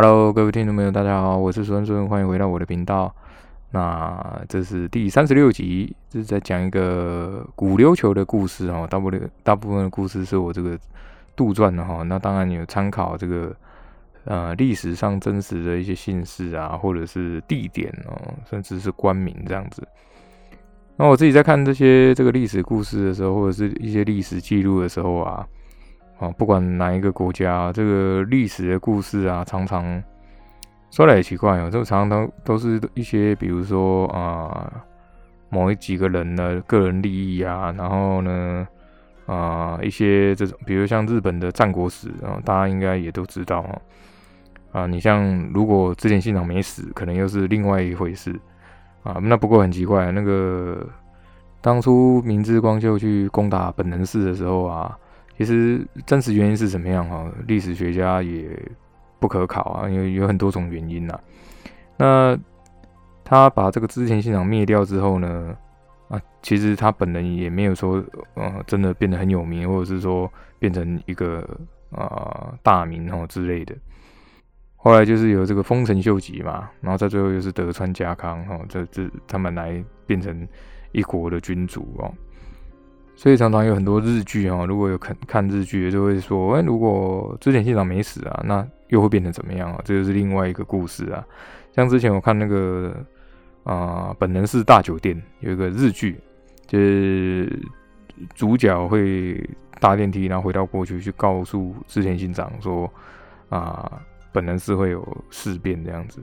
Hello，各位听众朋友，大家好，我是孙孙，欢迎回到我的频道。那这是第三十六集，这是在讲一个古琉球的故事哦。大部分大部分的故事是我这个杜撰的哈。那当然有参考这个呃历史上真实的一些姓氏啊，或者是地点哦，甚至是官名这样子。那我自己在看这些这个历史故事的时候，或者是一些历史记录的时候啊，啊，不管哪一个国家，这个历史的故事啊，常常。说来也奇怪哦，这常常都都是一些，比如说啊，某一几个人的个人利益啊，然后呢，啊，一些这种，比如像日本的战国史啊，大家应该也都知道啊。啊，你像如果织田信长没死，可能又是另外一回事啊。那不过很奇怪，那个当初明智光秀去攻打本能寺的时候啊，其实真实原因是怎么样哈？历史学家也。不可考啊，因为有很多种原因呐。那他把这个织田信长灭掉之后呢，啊，其实他本人也没有说，呃，真的变得很有名，或者是说变成一个啊大名哦之类的。后来就是有这个丰臣秀吉嘛，然后在最后又是德川家康哦，这这他们来变成一国的君主哦。所以常常有很多日剧哈，如果有看看日剧，就会说，哎，如果织田信长没死啊，那又会变成怎么样啊？这就是另外一个故事啊。像之前我看那个啊，本能寺大酒店有一个日剧，就是主角会搭电梯，然后回到过去去告诉织田信长说，啊，本能寺会有事变这样子。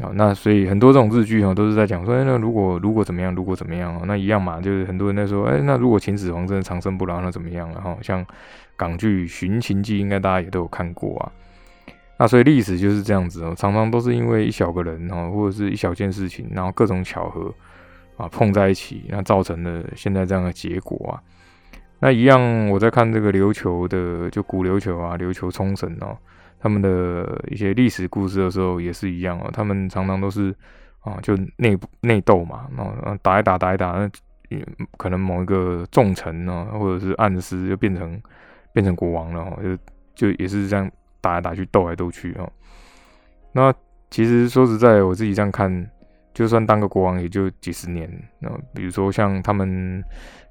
啊，那所以很多这种日剧哦，都是在讲说，哎，那如果如果怎么样，如果怎么样，那一样嘛，就是很多人在说，哎，那如果秦始皇真的长生不老，那怎么样？然后像港剧《寻秦记》，应该大家也都有看过啊。那所以历史就是这样子哦，常常都是因为一小个人哦，或者是一小件事情，然后各种巧合啊碰在一起，那造成了现在这样的结果啊。那一样，我在看这个琉球的，就古琉球啊，琉球冲绳哦。他们的一些历史故事的时候也是一样哦，他们常常都是啊，就内部内斗嘛，然后打一打打一打，那可能某一个重臣呢，或者是暗司就变成变成国王了哦，就就也是这样打来打去斗来斗去哦。那其实说实在，我自己这样看，就算当个国王也就几十年。那比如说像他们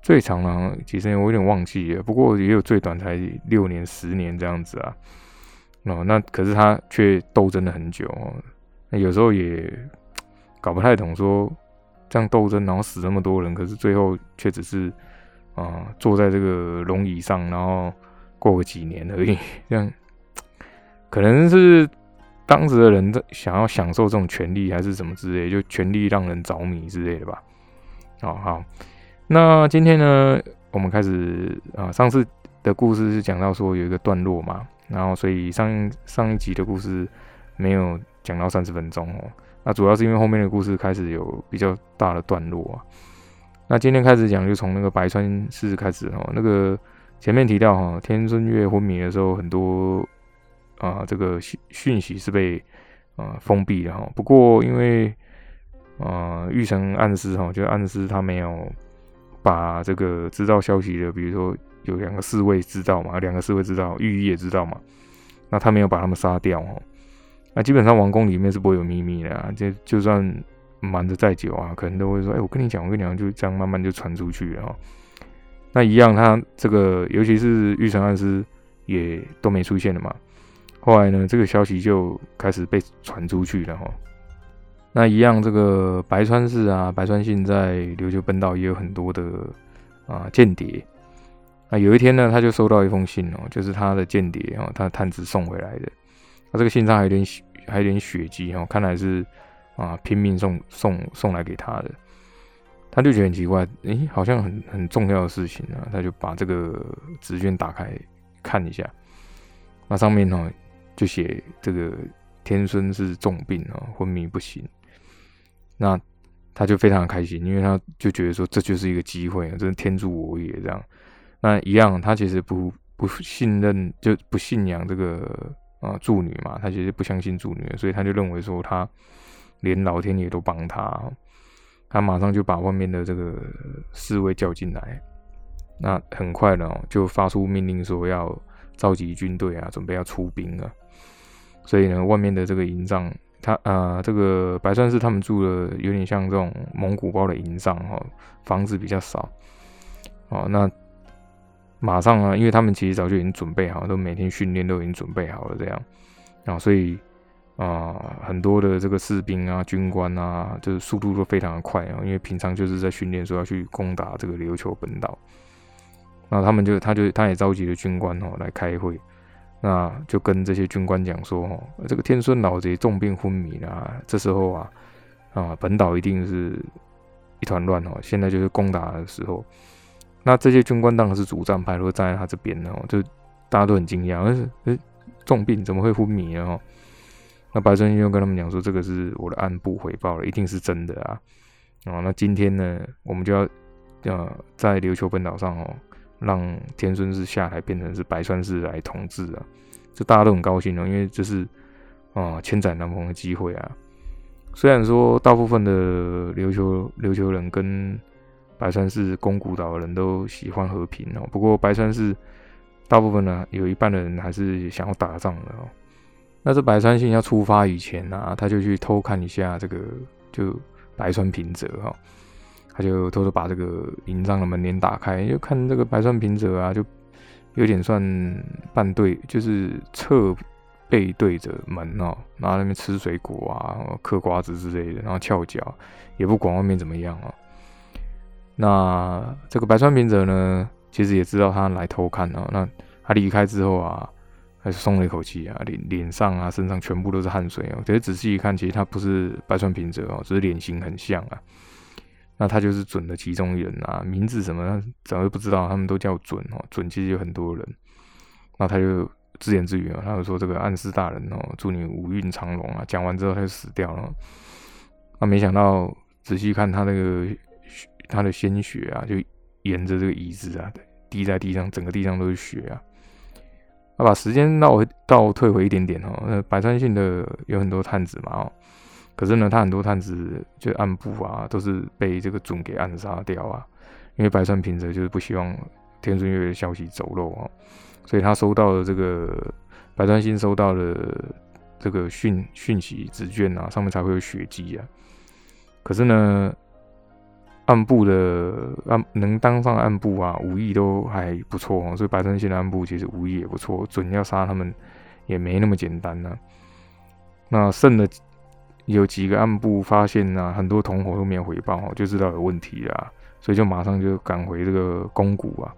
最长啊几十年，我有点忘记了，不过也有最短才六年、十年这样子啊。哦，那可是他却斗争了很久哦，那有时候也搞不太懂，说这样斗争，然后死那么多人，可是最后却只是啊坐在这个龙椅上，然后过个几年而已，这样可能是当时的人在想要享受这种权利，还是什么之类，就权力让人着迷之类的吧。好好，那今天呢，我们开始啊，上次的故事是讲到说有一个段落嘛。然后，所以上上一集的故事没有讲到三十分钟哦。那主要是因为后面的故事开始有比较大的段落啊。那今天开始讲，就从那个白川市开始哦。那个前面提到哈，天孙月昏迷的时候，很多啊这个讯讯息是被啊封闭的哈。不过因为啊玉成暗示哈，就暗示他没有把这个知道消息的，比如说。有两个侍卫知道嘛？两个侍卫知道，御医也知道嘛？那他没有把他们杀掉哦。那基本上王宫里面是不会有秘密的啊。就就算瞒着再久啊，可能都会说：“哎，我跟你讲，我跟你讲，就这样慢慢就传出去了。”那一样，他这个尤其是玉成暗司也都没出现了嘛。后来呢，这个消息就开始被传出去了哈。那一样，这个白川氏啊，白川信在琉球本岛也有很多的啊间谍。那有一天呢，他就收到一封信哦，就是他的间谍哦，他的探子送回来的。他这个信上还有点血，还有点血迹哦，看来是啊拼命送送送来给他的。他就觉得很奇怪，诶，好像很很重要的事情啊，他就把这个纸卷打开看一下，那上面呢就写这个天孙是重病啊，昏迷不醒。那他就非常开心，因为他就觉得说这就是一个机会啊，真是天助我也这样。那一样，他其实不不信任，就不信仰这个啊助女嘛，他其实不相信助女，所以他就认为说他连老天爷都帮他，他马上就把外面的这个侍卫叫进来，那很快呢就发出命令说要召集军队啊，准备要出兵了。所以呢，外面的这个营帐，他啊，这个白川氏他们住的有点像这种蒙古包的营帐哈，房子比较少。哦，那马上啊，因为他们其实早就已经准备好，都每天训练都已经准备好了这样啊，所以啊，很多的这个士兵啊、军官啊，就是速度都非常的快啊，因为平常就是在训练说要去攻打这个琉球本岛。那他们就，他就，他也召集了军官哦来开会，那就跟这些军官讲说，哦，这个天孙老贼重病昏迷了，这时候啊，啊，本岛一定是一团乱哦，现在就是攻打的时候。那这些军官当然是主战派，都站在他这边哦，就大家都很惊讶，是，诶，重病怎么会昏迷呢？哦，那白川信又跟他们讲说，这个是我的暗部回报了，一定是真的啊。哦，那今天呢，我们就要，呃，在琉球本岛上哦。让天孙氏下来变成是白川氏来统治啊，这大家都很高兴哦，因为这是啊千载难逢的机会啊。虽然说大部分的琉球琉球人跟白川市宫古岛的人都喜欢和平哦，不过白川市大部分呢有一半的人还是想要打仗的哦。那这白川信要出发以前呢，他就去偷看一下这个就白川平泽哈。他就偷偷把这个营帐的门帘打开，就看这个白川平泽啊，就有点算半对，就是侧背对着门哦，然后那边吃水果啊、嗑瓜子之类的，然后翘脚，也不管外面怎么样哦。那这个白川平泽呢，其实也知道他来偷看哦。那他离开之后啊，还是松了一口气啊，脸脸上啊、身上全部都是汗水哦。可是仔细一看，其实他不是白川平泽哦，只是脸型很像啊。那他就是准的其中一人啊，名字什么怎么不知道，他们都叫准哦。准其实有很多人，那他就自言自语啊，他就说：“这个暗司大人哦，祝你五运长龙啊。”讲完之后他就死掉了。那没想到仔细看他那个他的鲜血啊，就沿着这个椅子啊滴在地上，整个地上都是血啊。那把时间倒倒退回一点点哦，那百川信的有很多探子嘛。可是呢，他很多探子就暗部啊，都是被这个准给暗杀掉啊。因为白川平则就是不希望天孙月的消息走漏啊，所以他收到了这个白川信收到了这个讯讯息纸卷啊，上面才会有血迹啊。可是呢，暗部的暗能当上暗部啊，武艺都还不错哦，所以白川信的暗部其实武艺也不错，准要杀他们也没那么简单呢。那剩的。有几个暗部发现啊，很多同伙都没有回报，就知道有问题啦，所以就马上就赶回这个宫谷啊。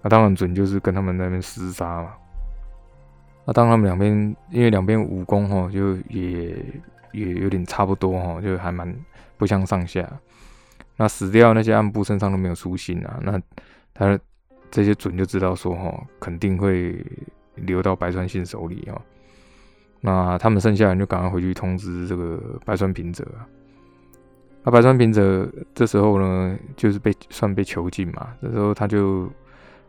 那当然准就是跟他们那边厮杀嘛。那当他们两边，因为两边武功哈，就也也有点差不多哈，就还蛮不相上下。那死掉那些暗部身上都没有书信啊，那他这些准就知道说哈，肯定会流到白川信手里啊。那他们剩下人就赶快回去通知这个白川平泽。那白川平泽这时候呢，就是被算被囚禁嘛。这时候他就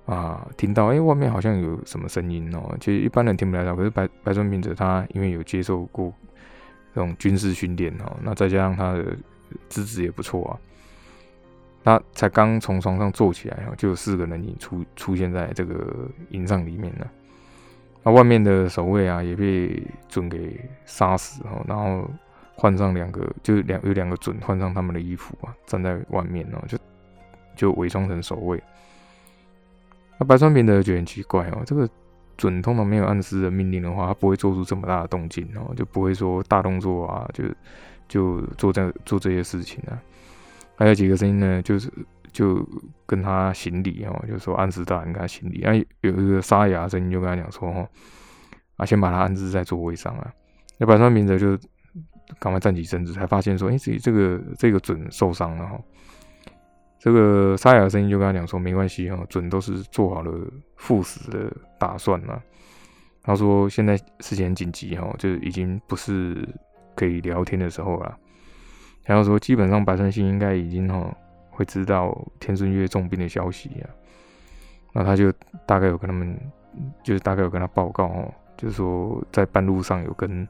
啊，听到哎，外面好像有什么声音哦。其实一般人听不来的，可是白白川平泽他因为有接受过这种军事训练哦，那再加上他的资质也不错啊。他才刚从床上坐起来哦，就有四个人影出出现在这个营帐里面了。那外面的守卫啊，也被准给杀死哦，然后换上两个，就两有两个准换上他们的衣服啊，站在外面哦，就就伪装成守卫。那白川平德觉得很奇怪哦，这个准通常没有暗示的命令的话，他不会做出这么大的动静哦，就不会说大动作啊，就就做这做这些事情啊。还有几个声音呢，就是。就跟他行礼哦，就说安置大人跟他行礼。啊有一个沙哑声音就跟他讲说：“哦，啊，先把他安置在座位上啊。”那白川明则就赶快站起身子，才发现说：“哎，自己这个这个准受伤了哈。”这个沙哑声音就跟他讲说：“没关系哈，准都是做好了赴死的打算了。”他说：“现在事情很紧急哈，就已经不是可以聊天的时候了。”然后说：“基本上白川信应该已经哈。”会知道天孙月重病的消息啊，那他就大概有跟他们，就是大概有跟他报告哦，就是说在半路上有跟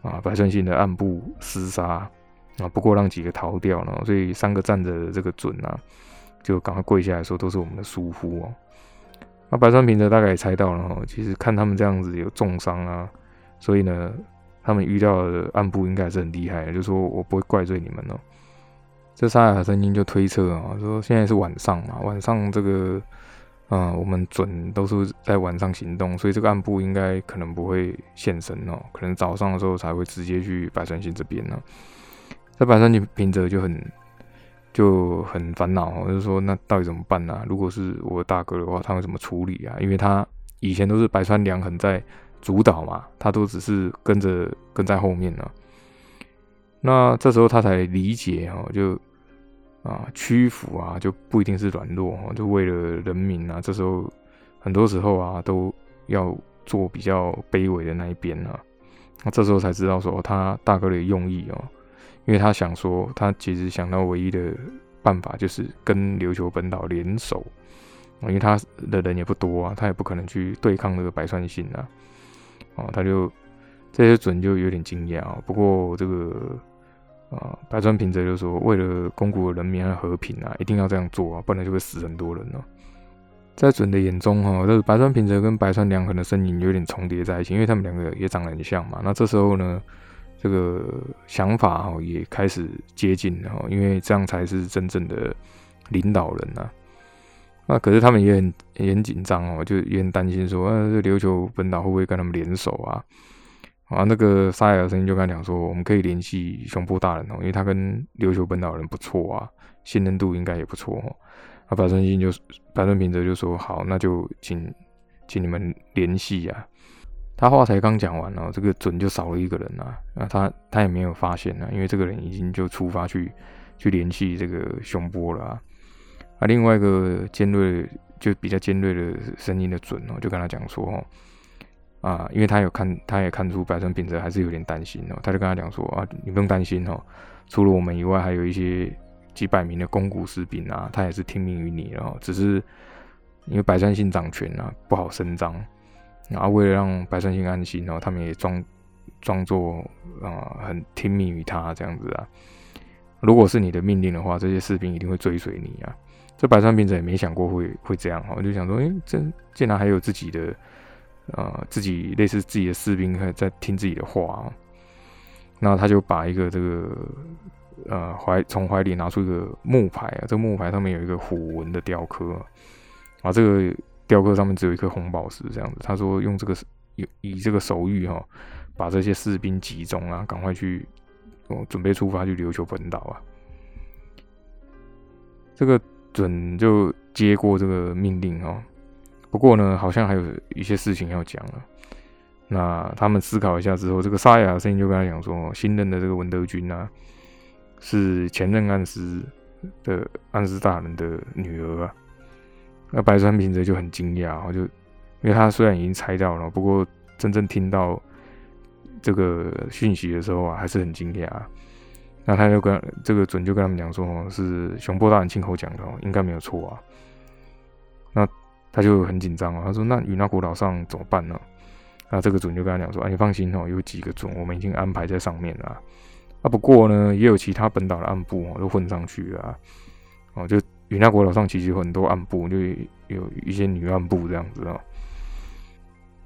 啊白川信的暗部厮杀啊，不过让几个逃掉了，所以三个站着的这个准啊，就赶快跪下来说都是我们的疏忽哦。那白川平则大概也猜到了哈，其实看他们这样子有重伤啊，所以呢，他们遇到的暗部应该是很厉害，就说我不会怪罪你们哦。这沙雅声音就推测啊，说现在是晚上嘛，晚上这个，嗯，我们准都是在晚上行动，所以这个暗部应该可能不会现身哦，可能早上的时候才会直接去百川星这边呢。这百川星平泽就很就很烦恼哦，就说那到底怎么办呢？如果是我大哥的话，他会怎么处理啊？因为他以前都是百川良很在主导嘛，他都只是跟着跟在后面呢。那这时候他才理解哈，就。啊，屈服啊，就不一定是软弱哈，就为了人民啊，这时候很多时候啊，都要做比较卑微的那一边啊。那这时候才知道说他大哥的用意哦，因为他想说，他其实想到唯一的办法就是跟琉球本岛联手，因为他的人也不多啊，他也不可能去对抗那个白川信啊。哦，他就这些准就有点惊讶，不过这个。啊，白川平则就说：“为了宫古人民的和平啊，一定要这样做啊，不然就会死很多人哦。”在准的眼中，哈，这个白川平则跟白川良衡的身影有点重叠在一起，因为他们两个也长得很像嘛。那这时候呢，这个想法哈也开始接近哈，因为这样才是真正的领导人呐。那可是他们也很也很紧张哦，就也很担心说，呃，这琉球本岛会不会跟他们联手啊？啊，那个沙尔声音就跟他讲说，我们可以联系熊波大人哦，因为他跟琉球本岛人不错啊，信任度应该也不错哦。啊，白川信就白川平则就说好，那就请请你们联系啊。他话才刚讲完哦，这个准就少了一个人啊，那他他也没有发现啊，因为这个人已经就出发去去联系这个熊波了啊。啊，另外一个尖锐就比较尖锐的声音的准哦，就跟他讲说哦。啊，因为他有看，他也看出白川平则还是有点担心哦，他就跟他讲说啊，你不用担心哦，除了我们以外，还有一些几百名的公谷士兵啊，他也是听命于你哦，只是因为白川信掌权啊，不好声张，然后为了让白川信安心哦，他们也装装作啊很听命于他这样子啊，如果是你的命令的话，这些士兵一定会追随你啊，这白川平则也没想过会会这样哈，我就想说，哎，这竟然还有自己的。呃，自己类似自己的士兵还在听自己的话啊，那他就把一个这个呃怀从怀里拿出一个木牌啊，这个木牌上面有一个虎纹的雕刻啊，这个雕刻上面只有一颗红宝石这样子。他说用这个以以这个手谕哈，把这些士兵集中啊，赶快去哦准备出发去琉球本岛啊。这个准就接过这个命令哦。不过呢，好像还有一些事情要讲了。那他们思考一下之后，这个沙哑的声音就跟他讲说：“新任的这个文德君啊，是前任暗司的暗司大人的女儿啊。”那白川平则就很惊讶，就因为他虽然已经猜到了，不过真正听到这个讯息的时候啊，还是很惊讶。那他就跟这个准就跟他们讲说：“是熊波大人亲口讲的，应该没有错啊。”那。他就很紧张啊，他说：“那与那国岛上怎么办呢？”那这个准就跟他讲说：“啊，你放心哦，有几个准我们已经安排在上面了。啊，不过呢，也有其他本岛的暗部哦都混上去了。哦，就与那国岛上其实有很多暗部，就有一些女暗部这样子啊。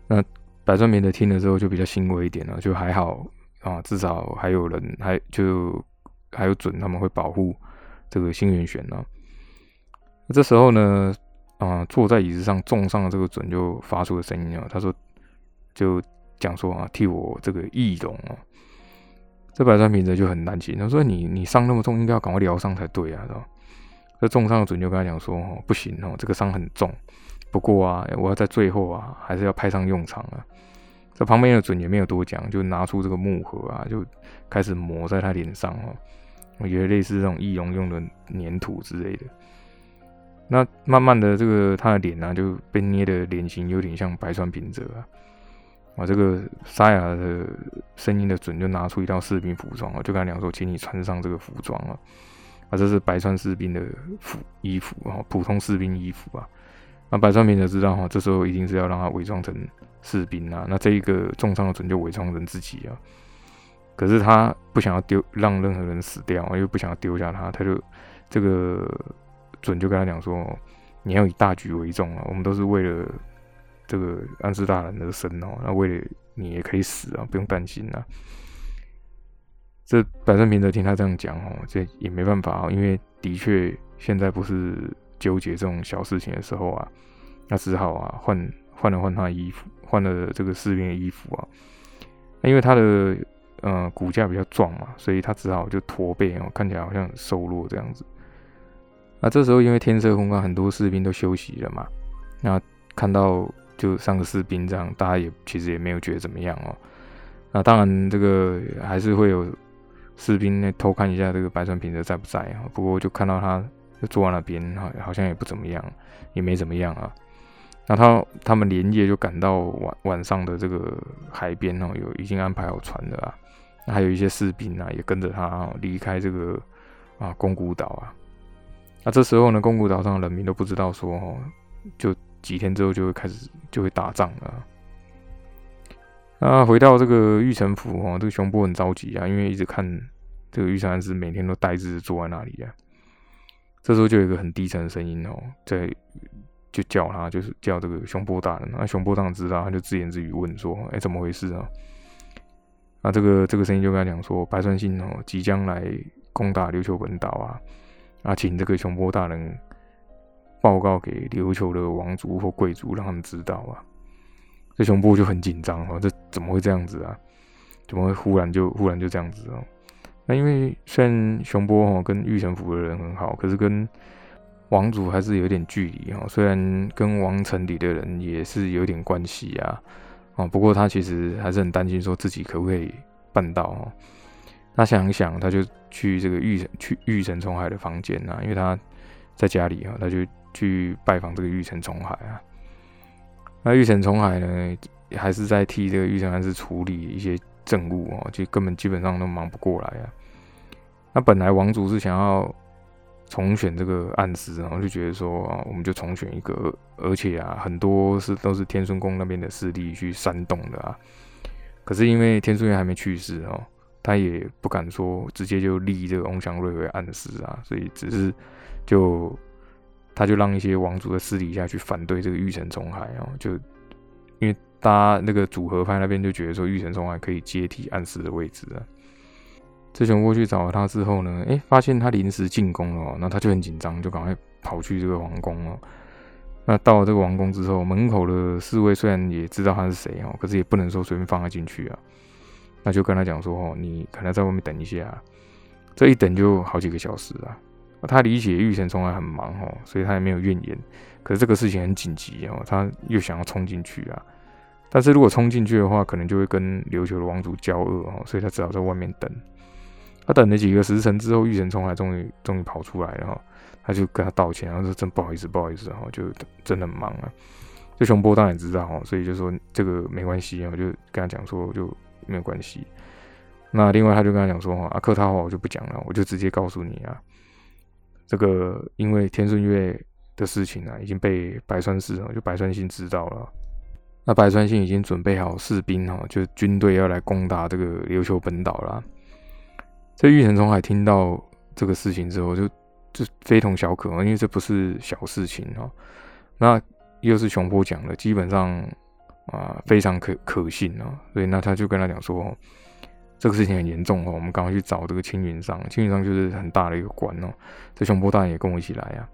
那百川明的听了之后就比较欣慰一点了，就还好啊，至少还有人还就还有准他们会保护这个星元玄呢。这时候呢。”啊，坐在椅子上重伤的这个准就发出了声音啊，他说，就讲说啊，替我这个易容啊。这白川平则就很担心，他说你你伤那么重，应该要赶快疗伤才对啊，是吧？这重伤的准就跟他讲说，哦，不行哦，这个伤很重，不过啊，我要在最后啊，还是要派上用场啊。这旁边的准也没有多讲，就拿出这个木盒啊，就开始抹在他脸上哦，我觉得类似这种易容用的粘土之类的。那慢慢的，这个他的脸呢就被捏的脸型有点像白川平泽啊。啊，这个沙哑的声音的准就拿出一套士兵服装啊，就跟他讲说，请你穿上这个服装啊。啊，这是白川士兵的服衣服啊，普通士兵衣服啊。那白川平则知道哈，这时候一定是要让他伪装成士兵啊。那这一个重伤的准就伪装成自己啊。可是他不想要丢让任何人死掉，又不想要丢下他，他就这个。准就跟他讲说，你要以大局为重啊，我们都是为了这个安师大人而生哦，那为了你也可以死啊，不用担心啊。这百胜平则听他这样讲哦，这也没办法啊，因为的确现在不是纠结这种小事情的时候啊，那只好啊换换了换他的衣服，换了这个士兵的衣服啊。那因为他的呃骨架比较壮嘛，所以他只好就驼背哦，看起来好像瘦弱这样子。那这时候因为天色昏暗，很多士兵都休息了嘛，那看到就上个士兵这样，大家也其实也没有觉得怎么样哦。那当然这个还是会有。士兵呢偷看一下这个白川平则在不在啊？不过就看到他就坐在那边哈，好像也不怎么样，也没怎么样啊。那他他们连夜就赶到晚晚上的这个海边哦，有已经安排好船的啊。还有一些士兵啊也跟着他离开这个啊宫古岛啊。那这时候呢，宫古岛上的人民都不知道说哦，就几天之后就会开始就会打仗了。那回到这个玉城府哦，这个熊波很着急啊，因为一直看这个玉成安是每天都呆滞坐在那里啊。这时候就有一个很低沉的声音哦，在就叫他，就是叫这个熊波大人。那熊波当然知道，他就自言自语问说：“哎，怎么回事啊？”那这个这个声音就跟他讲说：“白川信哦，即将来攻打琉球本岛啊，啊，请这个熊波大人报告给琉球的王族或贵族，让他们知道啊。”这熊波就很紧张哦，这怎么会这样子啊？怎么会忽然就忽然就这样子哦？那因为虽然熊波哦跟玉城府的人很好，可是跟王族还是有点距离哦。虽然跟王城里的人也是有点关系啊，哦，不过他其实还是很担心，说自己可不可以办到哦。他想一想，他就去这个玉城去玉城重海的房间啊，因为他在家里啊，他就去拜访这个玉城重海啊。那玉城重海呢，还是在替这个玉城安师处理一些政务哦，就根本基本上都忙不过来啊。那本来王族是想要重选这个暗司，然后就觉得说啊，我们就重选一个，而且啊，很多是都是天顺宫那边的势力去煽动的啊。可是因为天顺院还没去世哦，他也不敢说直接就立这个翁祥瑞为暗司啊，所以只是就。他就让一些王族的私底下去反对这个玉城重海哦，就因为搭那个组合派那边就觉得说玉城重海可以接替暗室的位置啊。志雄过去找了他之后呢，哎，发现他临时进宫了，那他就很紧张，就赶快跑去这个皇宫哦。那到了这个王宫之后，门口的侍卫虽然也知道他是谁哦，可是也不能说随便放他进去啊。那就跟他讲说哦，你可能在外面等一下，这一等就好几个小时啊。他理解玉成从来很忙哦，所以他也没有怨言。可是这个事情很紧急哦，他又想要冲进去啊。但是如果冲进去的话，可能就会跟琉球的王族交恶哦，所以他只好在外面等。他等了几个时辰之后，玉成冲来终于终于跑出来了，他就跟他道歉，然后说真不好意思，不好意思，然后就真的很忙啊。就熊波当然知道哦，所以就说这个没关系然后，就跟他讲说就没有关系。那另外他就跟他讲说啊，客套话我就不讲了，我就直接告诉你啊。这个因为天顺月的事情啊，已经被白川氏啊，就白川信知道了。那白川信已经准备好士兵哈，就军队要来攻打这个琉球本岛了。这玉城重海听到这个事情之后，就就非同小可因为这不是小事情哦。那又是熊坡讲的，基本上啊非常可可信哦，所以那他就跟他讲说。这个事情很严重哦，我们赶快去找这个青云上。青云上就是很大的一个官哦。这熊波大人也跟我一起来啊。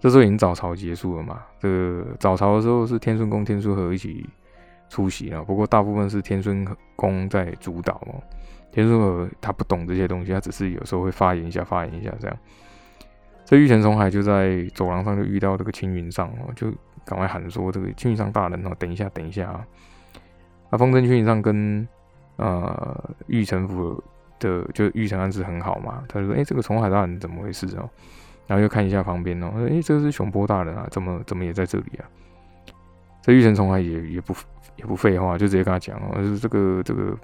这时候已经早朝结束了嘛。这个早朝的时候是天孙宫、天孙和一起出席了，不过大部分是天孙宫在主导哦。天孙和他不懂这些东西，他只是有时候会发言一下、发言一下这样。这玉泉重海就在走廊上就遇到这个青云上哦，就赶快喊说：“这个青云上大人哦，等一下，等一下啊！”啊，风筝青云上跟。呃，玉成府的就玉成安是很好嘛，他就说：“哎，这个重海大人怎么回事哦？”然后又看一下旁边哦，：“哎，这个是熊波大人啊，怎么怎么也在这里啊？”这玉成重海也也不也不废话，就直接跟他讲哦：“是这个这个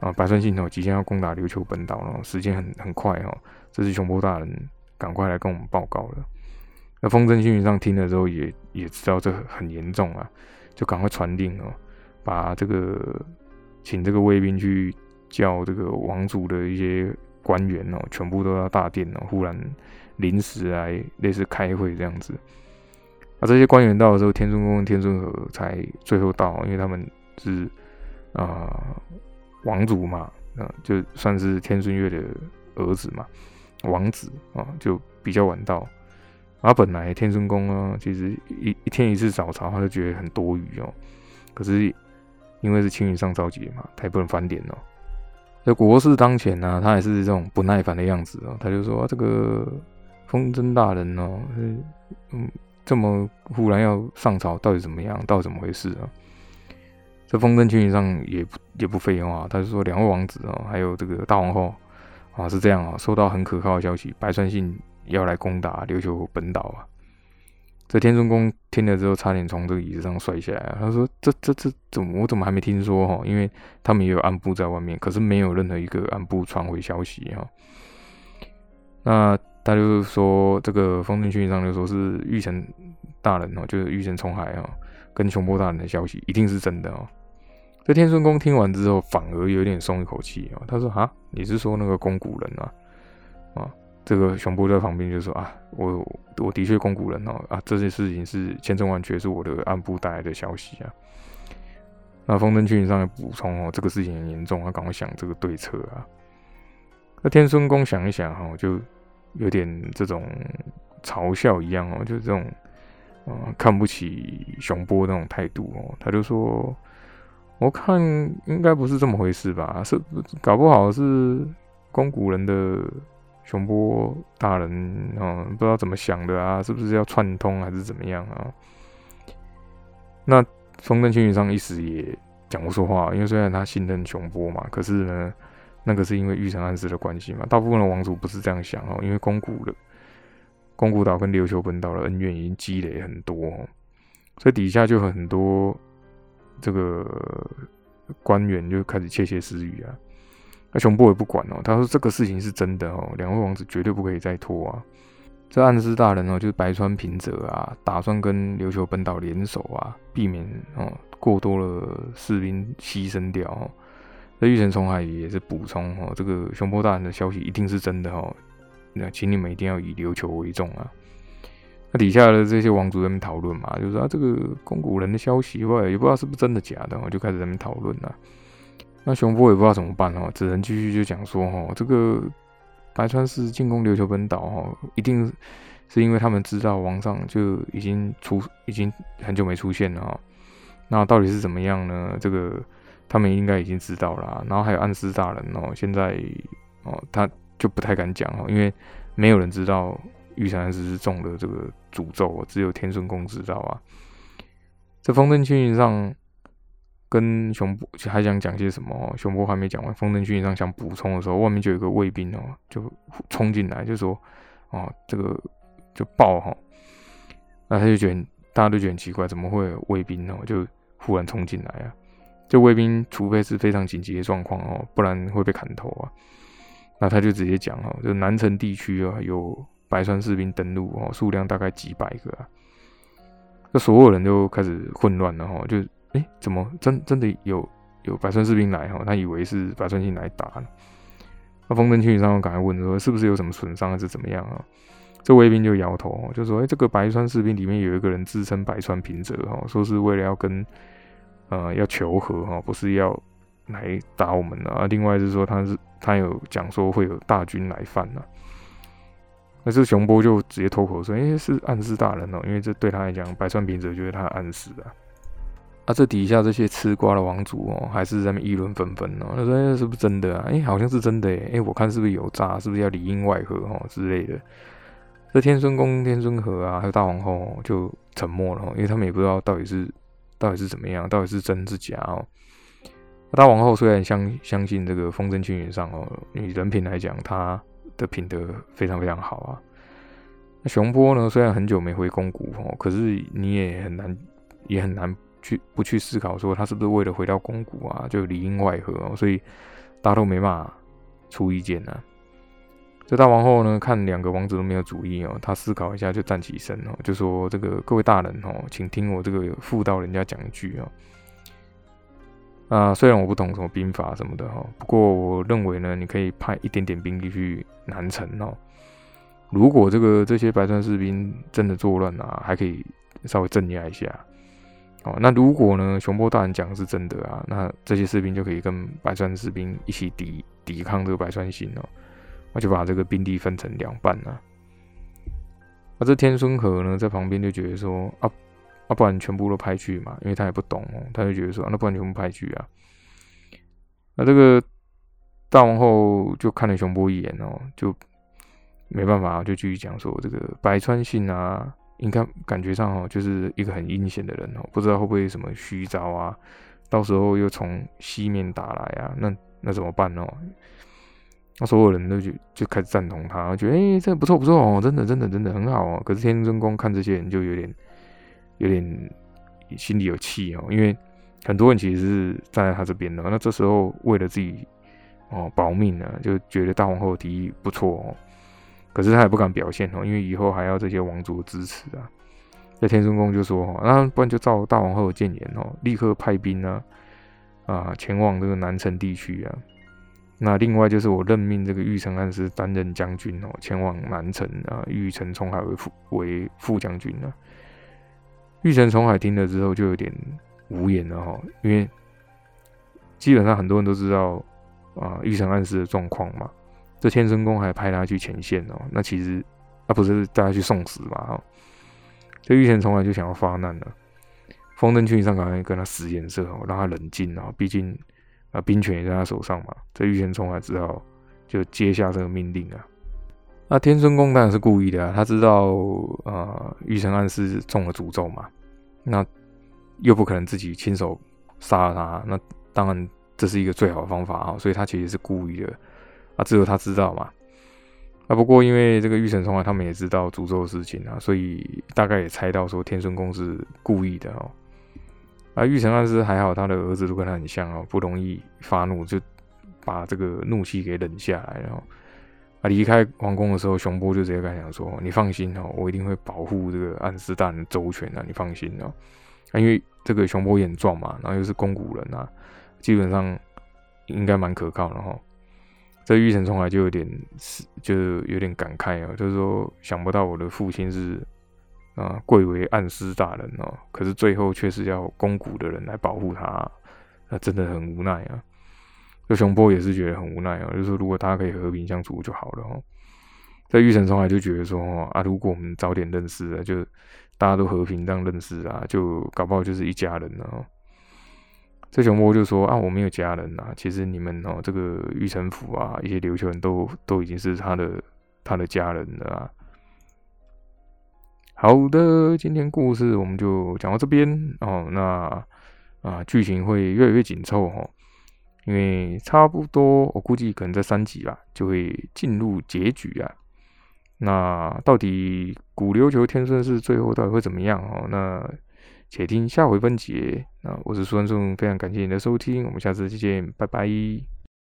啊，百川信哦，即将要攻打琉球本岛了，时间很很快哦，这是熊波大人赶快来跟我们报告了。”那风筝星云上听了之后，也也知道这很严重啊，就赶快传令哦，把这个。请这个卫兵去叫这个王族的一些官员哦，全部都要大殿哦，忽然临时来类似开会这样子。啊，这些官员到的时候，天孙宫、天孙和才最后到，因为他们是啊王族嘛，啊就算是天孙月的儿子嘛，王子啊就比较晚到。啊本来天孙宫啊，其实一一天一次早朝，他就觉得很多余哦。可是因为是青云上朝节嘛，他也不能翻脸哦。在国事当前呢，他还是这种不耐烦的样子哦。他就说：“这个风筝大人哦，嗯，这么忽然要上朝，到底怎么样？到底怎么回事啊？”这风筝青云上也不也不废话，他就说：“两位王子哦，还有这个大皇后啊，是这样啊，收到很可靠的消息，白川信。”要来攻打琉球本岛啊！这天孙公听了之后，差点从这个椅子上摔下来。他说：“这、这、这怎么？我怎么还没听说哈？因为他们也有暗部在外面，可是没有任何一个暗部传回消息哈。”那他就是说：“这个风筝群上就说是玉成大人哦，就是玉成重海啊，跟熊波大人的消息一定是真的哦。”这天孙公听完之后，反而有点松一口气哦。他说：“啊，你是说那个宫古人啊？啊？”这个熊波在旁边就说啊，我我的确公古人哦啊，这件事情是千真万确，是我的暗部带来的消息啊。那风筝群上的补充哦，这个事情很严重，他赶快想这个对策啊。那天孙公想一想哈，就有点这种嘲笑一样哦，就是这种嗯看不起熊波那种态度哦，他就说，我看应该不是这么回事吧，是搞不好是公古人的。熊波大人，嗯，不知道怎么想的啊，是不是要串通还是怎么样啊？那风筝青云上一时也讲不出话，因为虽然他信任熊波嘛，可是呢，那个是因为玉成暗示的关系嘛。大部分的王族不是这样想哦，因为宫古的宫古岛跟琉球本岛的恩怨已经积累很多，所以底下就很多这个官员就开始窃窃私语啊。那熊波也不管哦，他说这个事情是真的哦，两位王子绝对不可以再拖啊！这暗司大人哦，就是白川平泽啊，打算跟琉球本岛联手啊，避免哦过多的士兵牺牲掉。这玉成重海也是补充哦，这个熊波大人的消息一定是真的哦，那请你们一定要以琉球为重啊！那底下的这些王族在那边讨论嘛，就是说这个宫古人的消息，或也不知道是不是真的假的，我就开始在那边讨论了。那熊波也不知道怎么办哦，只能继续就讲说哦，这个白川氏进攻琉球本岛哦，一定是因为他们知道王上就已经出，已经很久没出现了哦。那到底是怎么样呢？这个他们应该已经知道了。然后还有暗司大人哦，现在哦他就不太敢讲哦，因为没有人知道玉山寺是中了这个诅咒，只有天顺公知道啊。这风筝青云上。跟熊波还想讲些什么？熊波还没讲完，风筝军上想补充的时候，外面就有个卫兵哦，就冲进来，就说：“哦，这个就爆哈。”那他就觉得大家都觉得很奇怪，怎么会有卫兵哦，就忽然冲进来啊？这卫兵除非是非常紧急的状况哦，不然会被砍头啊。那他就直接讲哦，就南城地区啊，有白川士兵登陆哦，数量大概几百个啊。那所有人都开始混乱了哈，就。哎，怎么真真的有有白川士兵来哈？他以为是白川信来打呢。那丰臣群上赶快问说，是不是有什么损伤还是怎么样啊？这卫兵就摇头，就说：哎，这个白川士兵里面有一个人自称白川平泽哈，说是为了要跟呃要求和哈，不是要来打我们的啊。另外是说他是他有讲说会有大军来犯呢。那这熊波就直接脱口说：哎，是暗示大人哦，因为这对他来讲，白川平则就是他暗示的。啊，这底下这些吃瓜的王族哦，还是在那议论纷纷哦。他说：“是不是真的啊？哎，好像是真的哎。哎，我看是不是有诈？是不是要里应外合哦之类的？”这天孙公、天孙和啊，还有大皇后就沉默了，因为他们也不知道到底是到底是怎么样，到底是真是假哦。大王后虽然相相信这个风筝青云上哦，以人品来讲，他的品德非常非常好啊。那熊波呢，虽然很久没回宫谷哦，可是你也很难，也很难。去不去思考说他是不是为了回到宫谷啊，就里应外合哦，所以大家都没办法出意见呢。这大王后呢，看两个王子都没有主意哦，他思考一下就站起身哦，就说：“这个各位大人哦，请听我这个妇道人家讲一句哦。啊，虽然我不懂什么兵法什么的哈，不过我认为呢，你可以派一点点兵力去南城哦。如果这个这些白川士兵真的作乱啊，还可以稍微镇压一下。”哦，那如果呢，熊波大人讲的是真的啊，那这些士兵就可以跟白川士兵一起抵抵抗这个白川信哦，那就把这个兵力分成两半啊。那这天孙和呢，在旁边就觉得说啊啊，不然全部都派去嘛，因为他也不懂哦，他就觉得说，那不然全部派去啊。那这个大王后就看了熊波一眼哦，就没办法，就继续讲说这个白川信啊。应该感觉上哦，就是一个很阴险的人哦，不知道会不会什么虚招啊？到时候又从西面打来啊，那那怎么办哦？那所有人都就就开始赞同他，觉得哎，这不错不错哦，真的真的真的很好哦。可是天尊公看这些人就有点有点心里有气哦，因为很多人其实是站在他这边的。那这时候为了自己哦保命呢，就觉得大皇后的提议不错哦。可是他也不敢表现哦，因为以后还要这些王族支持啊。那天孙公就说：“哦，那不然就照大王后的谏言哦，立刻派兵呢，啊，前往这个南城地区啊。那另外就是我任命这个玉成安师担任将军哦，前往南城啊，玉成重海为副为副将军呢。玉成重海听了之后就有点无言了哈，因为基本上很多人都知道啊，玉成安师的状况嘛。”这天生公还派他去前线哦，那其实他不是带他去送死嘛？哈，这玉成从来就想要发难了。风灯群上赶快跟他使眼色哦，让他冷静啊，毕竟啊兵权也在他手上嘛。这玉田从来只好就接下这个命令啊。那天孙公当然是故意的啊，他知道啊玉成暗是中了诅咒嘛，那又不可能自己亲手杀了他，那当然这是一个最好的方法啊，所以他其实是故意的。啊，只有他知道嘛。啊，不过因为这个玉神虫啊，他们也知道诅咒的事情啊，所以大概也猜到说天孙公是故意的哦。啊，玉成暗是还好，他的儿子都跟他很像哦，不容易发怒，就把这个怒气给忍下来了。啊，离开皇宫的时候，熊波就直接跟他讲说：“你放心哦，我一定会保护这个暗斯大人周全啊，你放心哦。”啊，因为这个熊波眼壮嘛，然后又是公古人啊，基本上应该蛮可靠的哈。这玉成从来就有点是，就有点感慨哦，就是说想不到我的父亲是啊贵为暗司大人哦，可是最后却是要公谷的人来保护他，那真的很无奈啊。这熊波也是觉得很无奈啊，就是如果大家可以和平相处就好了哦。在玉成从来就觉得说啊，如果我们早点认识啊，就大家都和平这样认识啊，就搞不好就是一家人了。这熊波就说啊，我没有家人呐。其实你们哦，这个玉成府啊，一些琉球人都都已经是他的他的家人了啊。好的，今天故事我们就讲到这边哦。那啊，剧情会越来越紧凑哦，因为差不多我估计可能在三集吧，就会进入结局啊。那到底古琉球天顺是最后到底会怎么样哦？那且听下回分解。那我是苏安松，非常感谢你的收听，我们下次再见，拜拜。